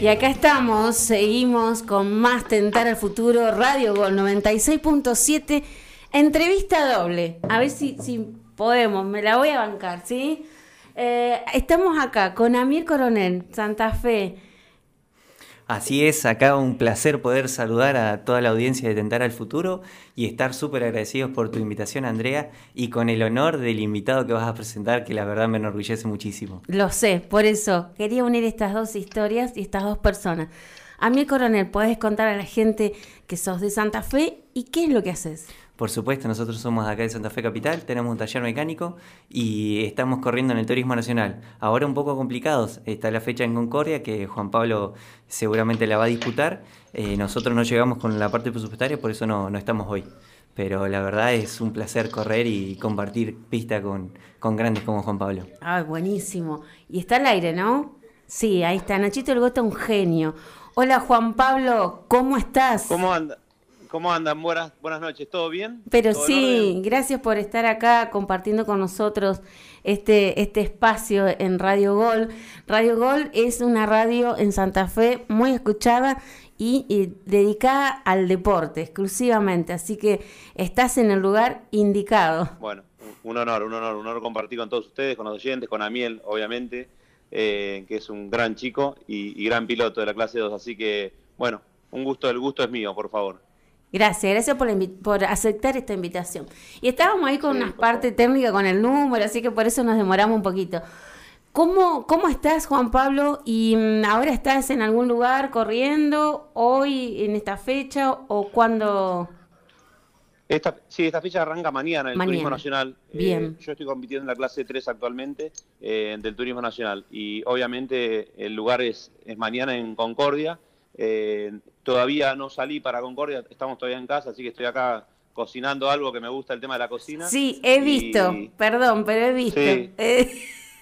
Y acá estamos, seguimos con más Tentar al Futuro, Radio Gol 96.7, entrevista doble. A ver si, podemos, me la voy a bancar, ¿sí? Eh, estamos acá con Amir Coronel, Santa Fe. Así es, acá un placer poder saludar a toda la audiencia de Tentar al Futuro y estar súper agradecidos por tu invitación, Andrea, y con el honor del invitado que vas a presentar, que la verdad me enorgullece muchísimo. Lo sé, por eso quería unir estas dos historias y estas dos personas. Amir Coronel, ¿puedes contar a la gente que sos de Santa Fe y qué es lo que haces? Por supuesto, nosotros somos acá de Santa Fe Capital, tenemos un taller mecánico y estamos corriendo en el Turismo Nacional. Ahora un poco complicados, está la fecha en Concordia que Juan Pablo seguramente la va a disputar. Eh, nosotros no llegamos con la parte presupuestaria, por eso no, no estamos hoy. Pero la verdad es un placer correr y compartir pista con, con grandes como Juan Pablo. Ah, buenísimo. Y está al aire, ¿no? Sí, ahí está. Nachito El Gota, un genio. Hola Juan Pablo, ¿cómo estás? ¿Cómo anda? ¿Cómo andan? Buenas, buenas noches, ¿todo bien? Pero sí, gracias por estar acá compartiendo con nosotros este, este espacio en Radio Gol. Radio Gol es una radio en Santa Fe muy escuchada y, dedicada al deporte exclusivamente, así que estás en el lugar indicado. Bueno, un honor, un honor, un honor compartir con todos ustedes, con los oyentes, con Amiel, obviamente, eh, que es un gran chico y, y gran piloto de la clase 2, así que, bueno, un gusto, el gusto es mío, por favor. Gracias, gracias por, por, aceptar esta invitación. Y estábamos ahí con una parte técnica con el número, así que por eso nos demoramos un poquito. ¿Cómo, cómo estás, Juan Pablo? ¿Y mm, ahora estás en algún lugar corriendo hoy, en esta fecha, o cuándo...? Esta, sí, esta fecha arranca mañana en el Turismo Nacional. Eh, Bien. yo estoy compitiendo en la clase 3 actualmente eh, del Turismo Nacional y obviamente el lugar es, es mañana en Concordia. Eh, todavía no salí para Concordia, estamos todavía en casa, así que estoy acá cocinando algo que me gusta el tema de la cocina. Sí, he visto, perdón, pero he visto.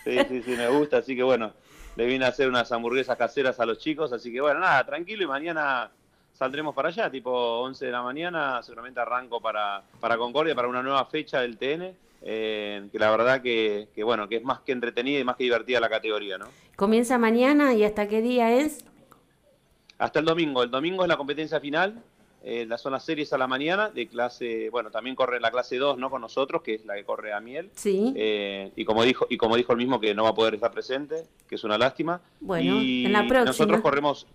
Sí, sí, sí, me gusta, así que bueno, le vine a hacer unas hamburguesas caseras a los chicos, así que bueno, nada, tranquilo y mañana saldremos para allá, tipo 11 de la mañana, seguramente arranco para, para Concordia, para una nueva fecha del TN. Eh, que la verdad que, que, bueno, que es más que entretenida y más que divertida la categoría, ¿no? Comienza mañana y hasta qué día es? Hasta el domingo. El domingo es la competencia final. Eh, las son las series a la mañana de clase, bueno, también corre la clase 2, ¿no? Con nosotros, que es la que corre a Miel. Sí. Eh, y como dijo y como dijo el mismo que no va a poder estar presente, que es una lástima. Bueno, en la próxima. Nosotros corremos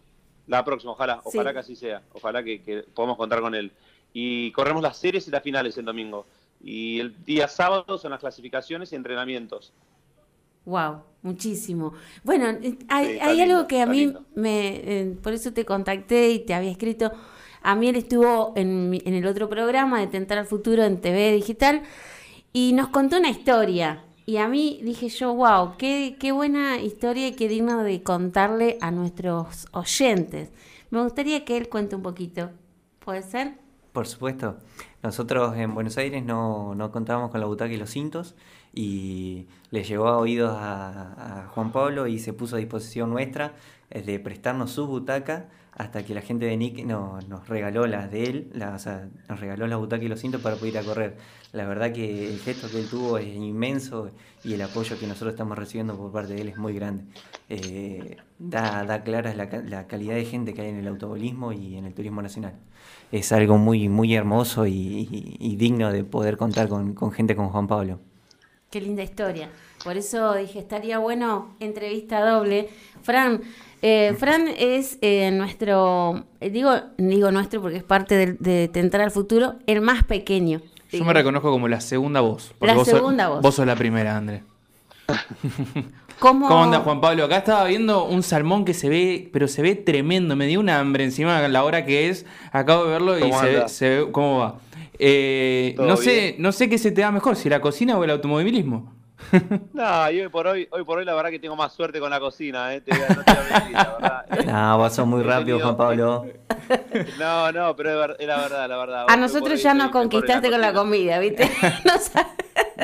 la próxima, ojalá, ojalá que así sea, ojalá que, que podamos contar con él. Y corremos las series y las finales el domingo. Y el día sábado son las clasificaciones y entrenamientos. Wow, muchísimo. Bueno, eh, hay, algo que a mí me, eh, por eso te contacté y te había escrito. A mí él estuvo en, en, el otro programa de Tentar al Futuro en TV Digital y nos contó una historia. Y a mí dije yo, wow, qué, qué buena historia y qué digno de contarle a nuestros oyentes. Me gustaría que él cuente un poquito. ¿Puede ser? Por supuesto. Nosotros en Buenos Aires no, no contábamos con la butaca y los cintos y le llegó a oídos a, Juan Pablo y se puso a disposición nuestra eh, de prestarnos su butaca hasta que la gente de Nick no, nos regaló las de él, o sea, nos regaló la butaca y los cintos para poder ir a correr. La verdad que el gesto que él tuvo es inmenso y el apoyo que nosotros estamos recibiendo por parte de él es muy grande. Eh, da, da clara la, la, calidad de gente que hay en el automovilismo y en el turismo nacional. Es algo muy, muy hermoso y, digno de poder contar con, con gente como Juan Pablo. Qué linda historia. Por eso dije, estaría bueno entrevista doble. Fran, eh, Fran es eh, nuestro, eh, digo, digo nuestro porque es parte de, de, Tentar al Futuro, el más pequeño. Yo me reconozco como la segunda voz. La segunda voz. Vos sos la primera, André. ¿Cómo... ¿Cómo anda Juan Pablo? Acá estaba viendo un salmón que se ve, pero se ve tremendo. Me dio una hambre encima la hora que es. Acabo de verlo y se ve, se ve, ¿Cómo va? Eh, no sé, no sé qué se te da mejor, si la cocina o el automovilismo. no, y hoy por hoy, hoy por hoy la verdad que tengo más suerte con la cocina, eh, te no te mentir, la verdad. No, vos sos muy rápido, Juan Pablo. No, no, pero es, la verdad, la verdad. A nosotros ya nos conquistaste con la comida, ¿viste?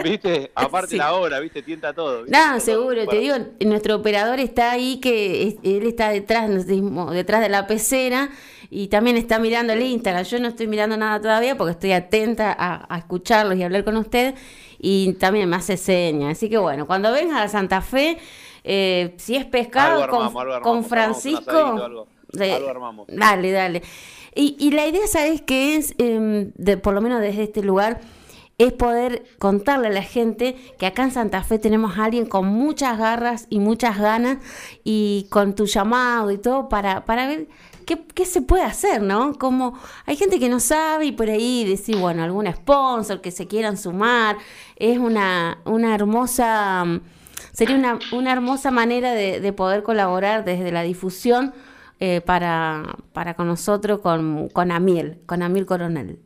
¿Viste? Aparte la hora, ¿viste? Tienta todo. No, seguro, te digo, nuestro operador está ahí, que él está detrás, detrás de la pecera y también está mirando el Instagram. Yo no estoy mirando nada todavía porque estoy atenta a, a escucharlos y hablar con usted y también me hace señas. Así que bueno, cuando vengas a Santa Fe, Eh, si es pescado con, Francisco... Dale, dale. Y, y, la idea, ¿sabes qué es? Em, de, por lo menos desde este lugar, es poder contarle a la gente que acá en Santa Fe tenemos a alguien con muchas garras y muchas ganas y con tu llamado y todo para, para ver qué, se puede hacer, ¿no? Como hay gente que no sabe y por ahí decir, bueno, algún sponsor que se quieran sumar, es una, una hermosa, sería una, una hermosa manera de, poder colaborar desde la difusión eh, para, para con nosotros, con, con Amiel, con Amiel Coronel.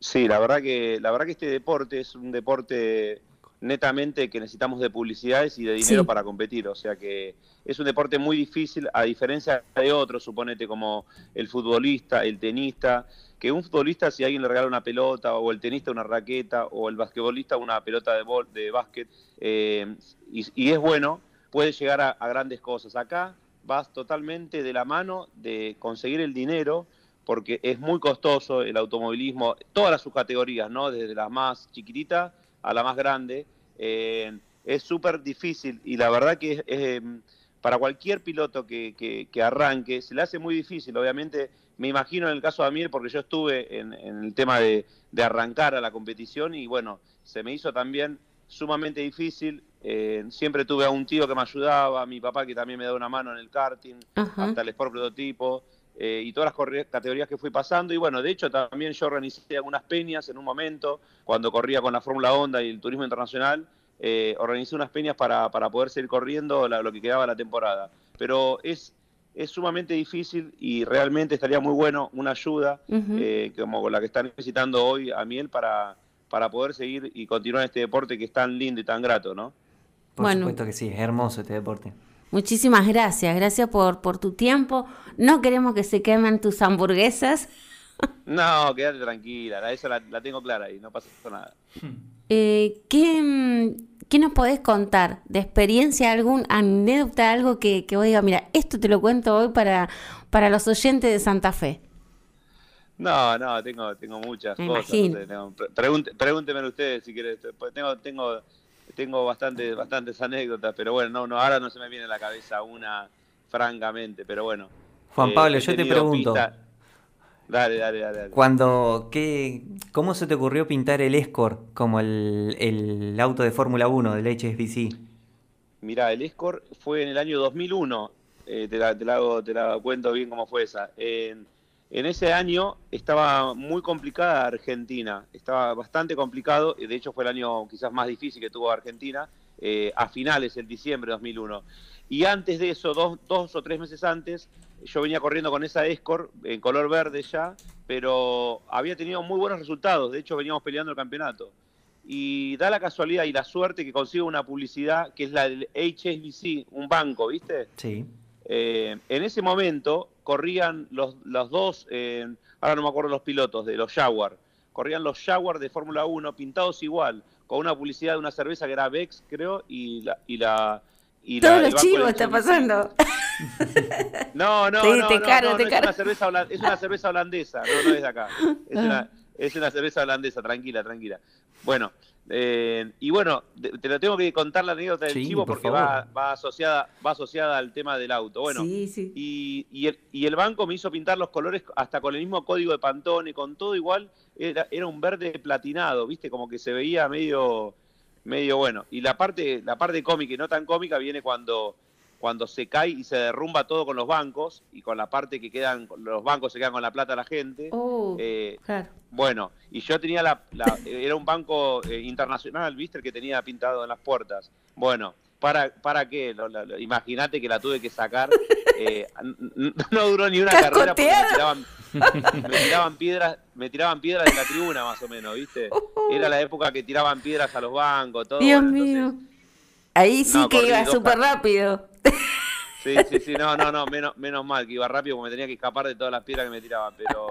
Sí, la verdad que la verdad que este deporte es un deporte netamente que necesitamos de publicidades y de dinero para competir, o sea que es un deporte muy difícil a diferencia de otros, suponete como el futbolista, el tenista, que un futbolista si alguien le regala una pelota o el tenista una raqueta o el basquetbolista una pelota de, de básquet eh, y, es bueno, puede llegar a grandes cosas. Acá vas totalmente de la mano de conseguir el dinero porque es muy costoso el automovilismo, todas las subcategorías, ¿no? Desde la más chiquitita a la más grande. Eh, es súper difícil y la verdad que es, em, para cualquier piloto que, arranque se le hace muy difícil. Obviamente, me imagino en el caso de Amir, porque yo estuve en, el tema de, arrancar a la competición y bueno, se me hizo también sumamente difícil. Eh, siempre tuve a un tío que me ayudaba, a mi papá que también me da una mano en el karting, hasta el Sport Prototipo. Eh, y todas las categorías que fui pasando. Y bueno, de hecho también yo organizé algunas peñas en un momento, cuando corría con la Fórmula Honda y el Turismo Internacional, eh, organicé unas peñas para, para poder seguir corriendo lo que quedaba la temporada. Pero es, es sumamente difícil y realmente estaría muy bueno una ayuda eh, como la que están necesitando hoy a Miel para, para poder seguir y continuar este deporte que es tan lindo y tan grato, ¿no? Por supuesto que sí, es hermoso este deporte. Muchísimas gracias, gracias por, por tu tiempo. No queremos que se quemen tus hamburguesas. No, quédate tranquila, esa la, tengo clara y no pasa nada. Eh, ¿qué, ¿qué, nos podés contar de experiencia, algún anécdota, algo que, que vos digas, mira, esto te lo cuento hoy para, para los oyentes de Santa Fe? No, no, tengo, tengo muchas cosas. pregúntenme ustedes si quieren. Tengo, tengo tengo bastantes, bastantes anécdotas, pero bueno, no, no, ahora no se me viene a la cabeza una, francamente, pero bueno. Juan Pablo, eh, yo te pregunto. Dale, dale, dale, Cuando, ¿qué, ¿Cómo se te ocurrió pintar el Escort como el, el auto de Fórmula 1 del HSBC? Mirá, el Escort fue en el año 2001, eh, te, la, te, la te, la, cuento bien cómo fue esa. En, en ese año estaba muy complicada Argentina, estaba bastante complicado, y de hecho fue el año quizás más difícil que tuvo Argentina, eh, a finales, el diciembre de 2001. Y antes de eso, dos, dos, o tres meses antes, yo venía corriendo con esa Escort en color verde ya, pero había tenido muy buenos resultados, de hecho veníamos peleando el campeonato. Y da la casualidad y la suerte que consigo una publicidad que es la del HSBC, un banco, ¿viste? Sí. Eh, en ese momento corrían los, los dos, eh, ahora no me acuerdo los pilotos, de los Jaguar, corrían los Jaguar de Fórmula 1 pintados igual, con una publicidad de una cerveza que era Bex, creo, y la... Y la y Todos los chivos está pasando. No, no, no, no, es, una cerveza es una cerveza holandesa, no, no es de acá. Es una, es una cerveza holandesa, tranquila, tranquila. Bueno, eh, y bueno, te, lo tengo que contar la anécdota del chivo porque va, va, asociada, va asociada al tema del auto. Bueno, Y, y, el, y, el, banco me hizo pintar los colores hasta con el mismo código de Pantone, con todo igual, era, era un verde platinado, viste, como que se veía medio, medio bueno. Y la parte, la parte cómica y no tan cómica viene cuando cuando se cae y se derrumba todo con los bancos y con la parte que quedan, los bancos se quedan con la plata de la gente. Oh, eh, bueno, y yo tenía la, era un banco eh, internacional, ¿viste? El que tenía pintado en las puertas. Bueno, ¿para, para qué? Imagínate que la tuve que sacar. Eh, no duró ni una carrera porque me tiraban, me tiraban piedras, me tiraban piedras de la tribuna más o menos, ¿viste? Era la época que tiraban piedras a los bancos, todo. Dios mío. Ahí sí que iba súper rápido. Sí, sí, sí, no, no, no, menos, menos mal que iba rápido porque me tenía que escapar de todas las piedras que me tiraban, pero,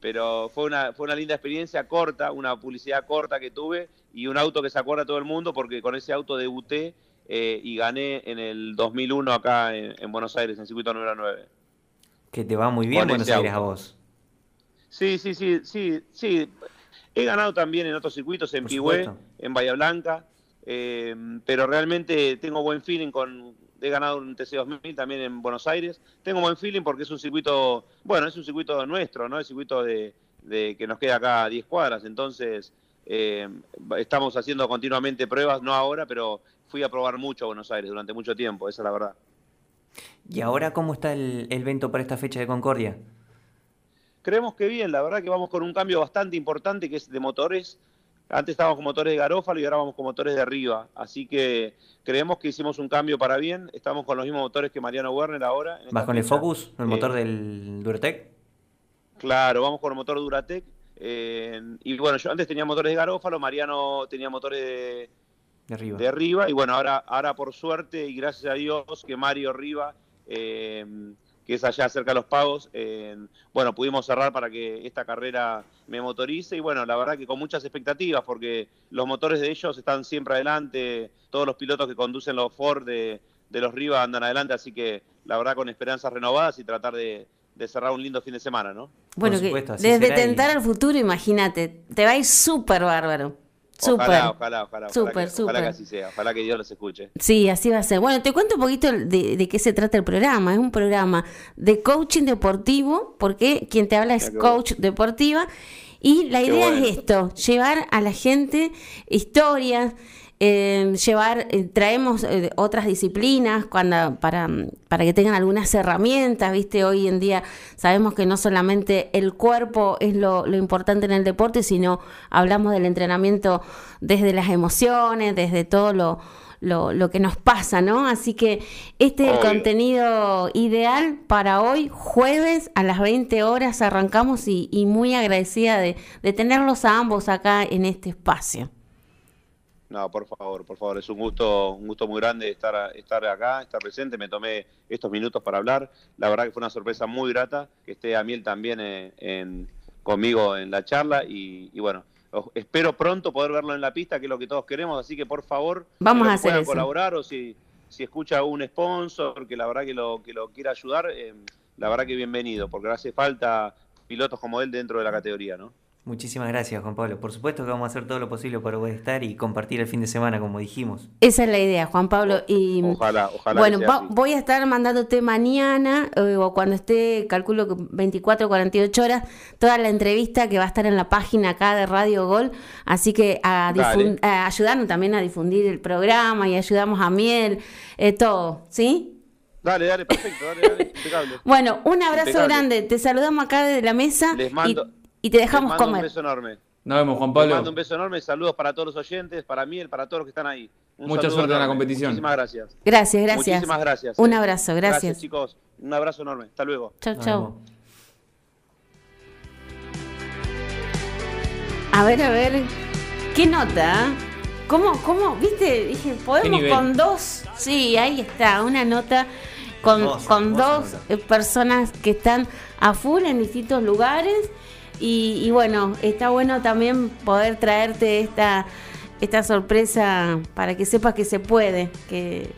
pero fue, una, fue una linda experiencia corta, una publicidad corta que tuve y un auto que se acuerda todo el mundo porque con ese auto debuté eh, y gané en el 2001 acá en, Buenos Aires, en circuito número 9. Que te va muy bien Buenos Aires a vos. Sí, sí, sí, sí, sí. He ganado también en otros circuitos, en Pigüé, en Bahía Blanca, eh, pero realmente tengo buen feeling con, he ganado un TC2000 también en Buenos Aires, tengo buen feeling porque es un circuito, bueno, es un circuito nuestro, ¿no? Es circuito de, que nos queda acá a 10 cuadras, entonces eh, estamos haciendo continuamente pruebas, no ahora, pero fui a probar mucho a Buenos Aires durante mucho tiempo, esa es la verdad. ¿Y ahora cómo está el, el evento para esta fecha de Concordia? Creemos que bien, la verdad que vamos con un cambio bastante importante que es de motores. Antes estábamos con motores de Garófalo y ahora vamos con motores de arriba. Así que creemos que hicimos un cambio para bien. Estamos con los mismos motores que Mariano Werner ahora. ¿Vas con el Focus, el motor eh, del Duratec? Claro, vamos con el motor Duratec. Eh, y bueno, yo antes tenía motores de Garófalo, Mariano tenía motores de, arriba. de arriba. Y bueno, ahora, ahora por suerte y gracias a Dios que Mario Riva eh, que es allá cerca de los pagos. bueno, pudimos cerrar para que esta carrera me motorice y bueno, la verdad que con muchas expectativas porque los motores de ellos están siempre adelante, todos los pilotos que conducen los Ford de, los Riva andan adelante, así que la verdad con esperanzas renovadas y tratar de, cerrar un lindo fin de semana, ¿no? Bueno, desde tentar al futuro, imagínate, te va a ir súper bárbaro. Ojalá, ojalá, ojalá, ojalá, que, así sea, ojalá que Dios los escuche. Sí, así va a ser. Bueno, te cuento un poquito de, qué se trata el programa. Es un programa de coaching deportivo, porque quien te habla es coach deportiva. Y la idea es esto, llevar a la gente historias, eh, llevar, eh, traemos eh, otras disciplinas cuando, para, para que tengan algunas herramientas, ¿viste? Hoy en día sabemos que no solamente el cuerpo es lo, importante en el deporte, sino hablamos del entrenamiento desde las emociones, desde todo lo, lo, que nos pasa, ¿no? Así que este es el contenido ideal para hoy, jueves a las 20 horas arrancamos y, y muy agradecida de, de tenerlos a ambos acá en este espacio. No, por favor, por favor, es un gusto, un gusto muy grande estar, estar acá, estar presente. Me tomé estos minutos para hablar. La verdad que fue una sorpresa muy grata que esté Amiel también en, conmigo en la charla y, bueno, espero pronto poder verlo en la pista, que es lo que todos queremos. Así que por favor, vamos a hacer colaborar o si, si escucha un sponsor que la verdad que lo que lo quiera ayudar, eh, la verdad que bienvenido, porque hace falta pilotos como él dentro de la categoría, ¿no? Muchísimas gracias, Juan Pablo. Por supuesto que vamos a hacer todo lo posible para poder estar y compartir el fin de semana, como dijimos. Esa es la idea, Juan Pablo. Y ojalá, ojalá. Bueno, voy a estar mandándote mañana eh, o cuando esté, calculo que 24 o 48 horas, toda la entrevista que va a estar en la página acá de Radio Gol. Así que a, ayudarnos también a difundir el programa y ayudamos a Miel, eh, todo, ¿sí? Dale, dale, perfecto, dale, dale, Bueno, un abrazo grande. Te saludamos acá desde la mesa. Les mando y te dejamos Les mando Un beso enorme. Nos vemos, Juan Pablo. Les mando un beso enorme. Saludos para todos los oyentes, para mí, para todos los que están ahí. Mucha suerte en la competición. Muchísimas gracias. Gracias, gracias. Muchísimas gracias. Un eh. abrazo, gracias. Gracias, chicos. Un abrazo enorme. Hasta luego. Chao, chao. A ver, a ver. ¿Qué nota? ¿Cómo, cómo? ¿Viste? Dije, podemos con dos. Sí, ahí está, una nota con, con dos personas que están a full en distintos lugares y, bueno, está bueno también poder traerte esta, esta sorpresa para que sepas que se puede, que,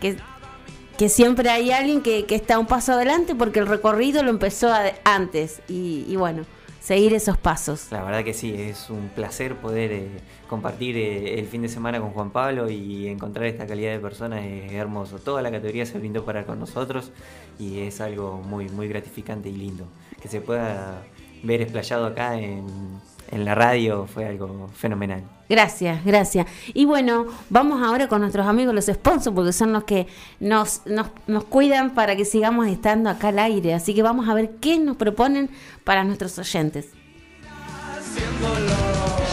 que, siempre hay alguien que, está un paso adelante porque el recorrido lo empezó antes y, bueno, seguir esos pasos. La verdad que sí, es un placer poder eh, compartir eh, el fin de semana con Juan Pablo y encontrar esta calidad de personas es hermoso. Toda la categoría se brindó para con nosotros y es algo muy, muy gratificante y lindo. Que se pueda ver explayado acá en, la radio fue algo fenomenal. Gracias, gracias. Y bueno, vamos ahora con nuestros amigos los sponsors, porque son los que nos, nos, nos, cuidan para que sigamos estando acá al aire. Así que vamos a ver qué nos proponen para nuestros oyentes. Haciéndolo.